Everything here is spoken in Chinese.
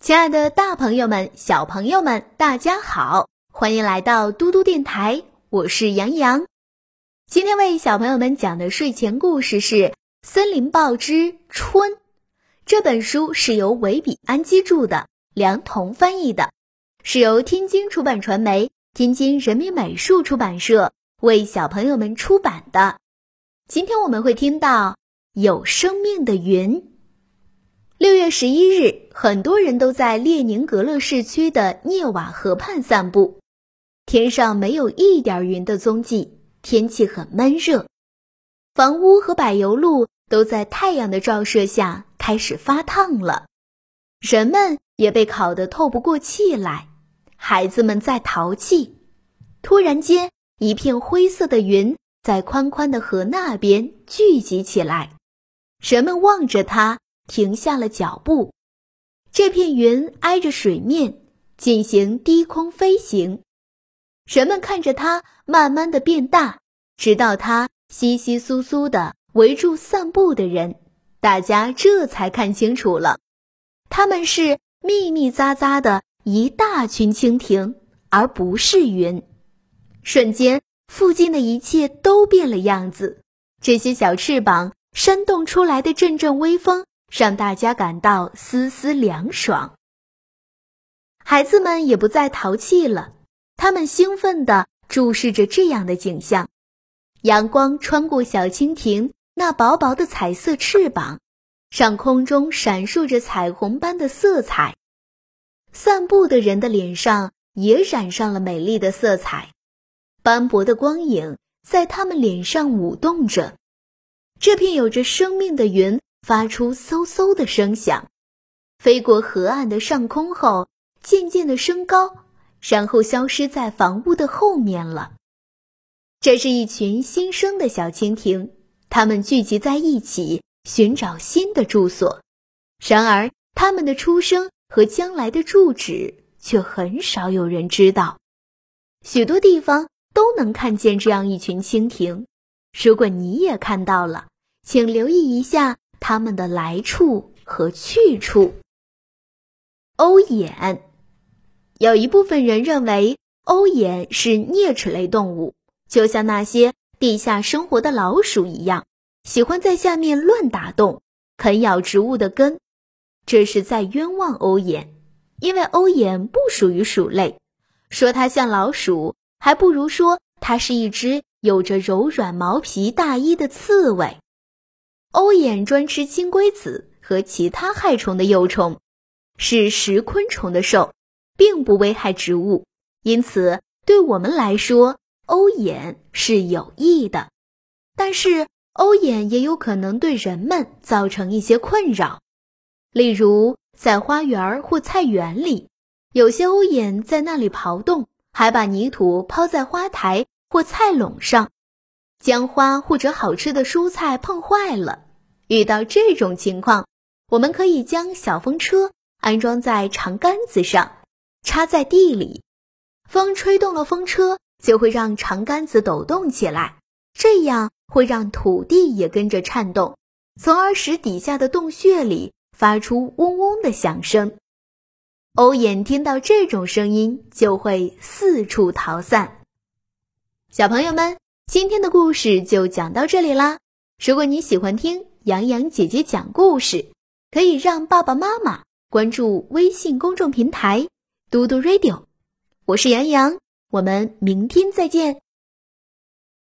亲爱的，大朋友们、小朋友们，大家好，欢迎来到嘟嘟电台，我是杨洋。今天为小朋友们讲的睡前故事是《森林报之春》。这本书是由维比安基著的，梁彤翻译的，是由天津出版传媒、天津人民美术出版社为小朋友们出版的。今天我们会听到有生命的云。六月十一日，很多人都在列宁格勒市区的涅瓦河畔散步。天上没有一点云的踪迹，天气很闷热。房屋和柏油路都在太阳的照射下开始发烫了，人们也被烤得透不过气来。孩子们在淘气。突然间，一片灰色的云在宽宽的河那边聚集起来，人们望着它。停下了脚步，这片云挨着水面进行低空飞行，人们看着它慢慢的变大，直到它稀稀疏疏的围住散步的人，大家这才看清楚了，他们是密密匝匝的一大群蜻蜓，而不是云。瞬间，附近的一切都变了样子，这些小翅膀扇动出来的阵阵微风。让大家感到丝丝凉爽。孩子们也不再淘气了，他们兴奋地注视着这样的景象：阳光穿过小蜻蜓那薄薄的彩色翅膀，上空中闪烁着彩虹般的色彩。散步的人的脸上也染上了美丽的色彩，斑驳的光影在他们脸上舞动着。这片有着生命的云。发出嗖嗖的声响，飞过河岸的上空后，渐渐的升高，然后消失在房屋的后面了。这是一群新生的小蜻蜓，它们聚集在一起寻找新的住所。然而，它们的出生和将来的住址却很少有人知道。许多地方都能看见这样一群蜻蜓。如果你也看到了，请留意一下。它们的来处和去处。欧眼，有一部分人认为欧眼是啮齿类动物，就像那些地下生活的老鼠一样，喜欢在下面乱打洞，啃咬植物的根。这是在冤枉欧眼，因为欧眼不属于鼠类。说它像老鼠，还不如说它是一只有着柔软毛皮大衣的刺猬。欧眼专吃金龟子和其他害虫的幼虫，是食昆虫的兽，并不危害植物。因此，对我们来说，欧眼是有益的。但是，欧眼也有可能对人们造成一些困扰。例如，在花园或菜园里，有些欧眼在那里刨洞，还把泥土抛在花台或菜垄上。将花或者好吃的蔬菜碰坏了，遇到这种情况，我们可以将小风车安装在长杆子上，插在地里。风吹动了风车，就会让长杆子抖动起来，这样会让土地也跟着颤动，从而使底下的洞穴里发出嗡嗡的响声。欧眼听到这种声音，就会四处逃散。小朋友们。今天的故事就讲到这里啦！如果你喜欢听杨洋姐姐讲故事，可以让爸爸妈妈关注微信公众平台“嘟嘟 radio”。我是杨洋，我们明天再见。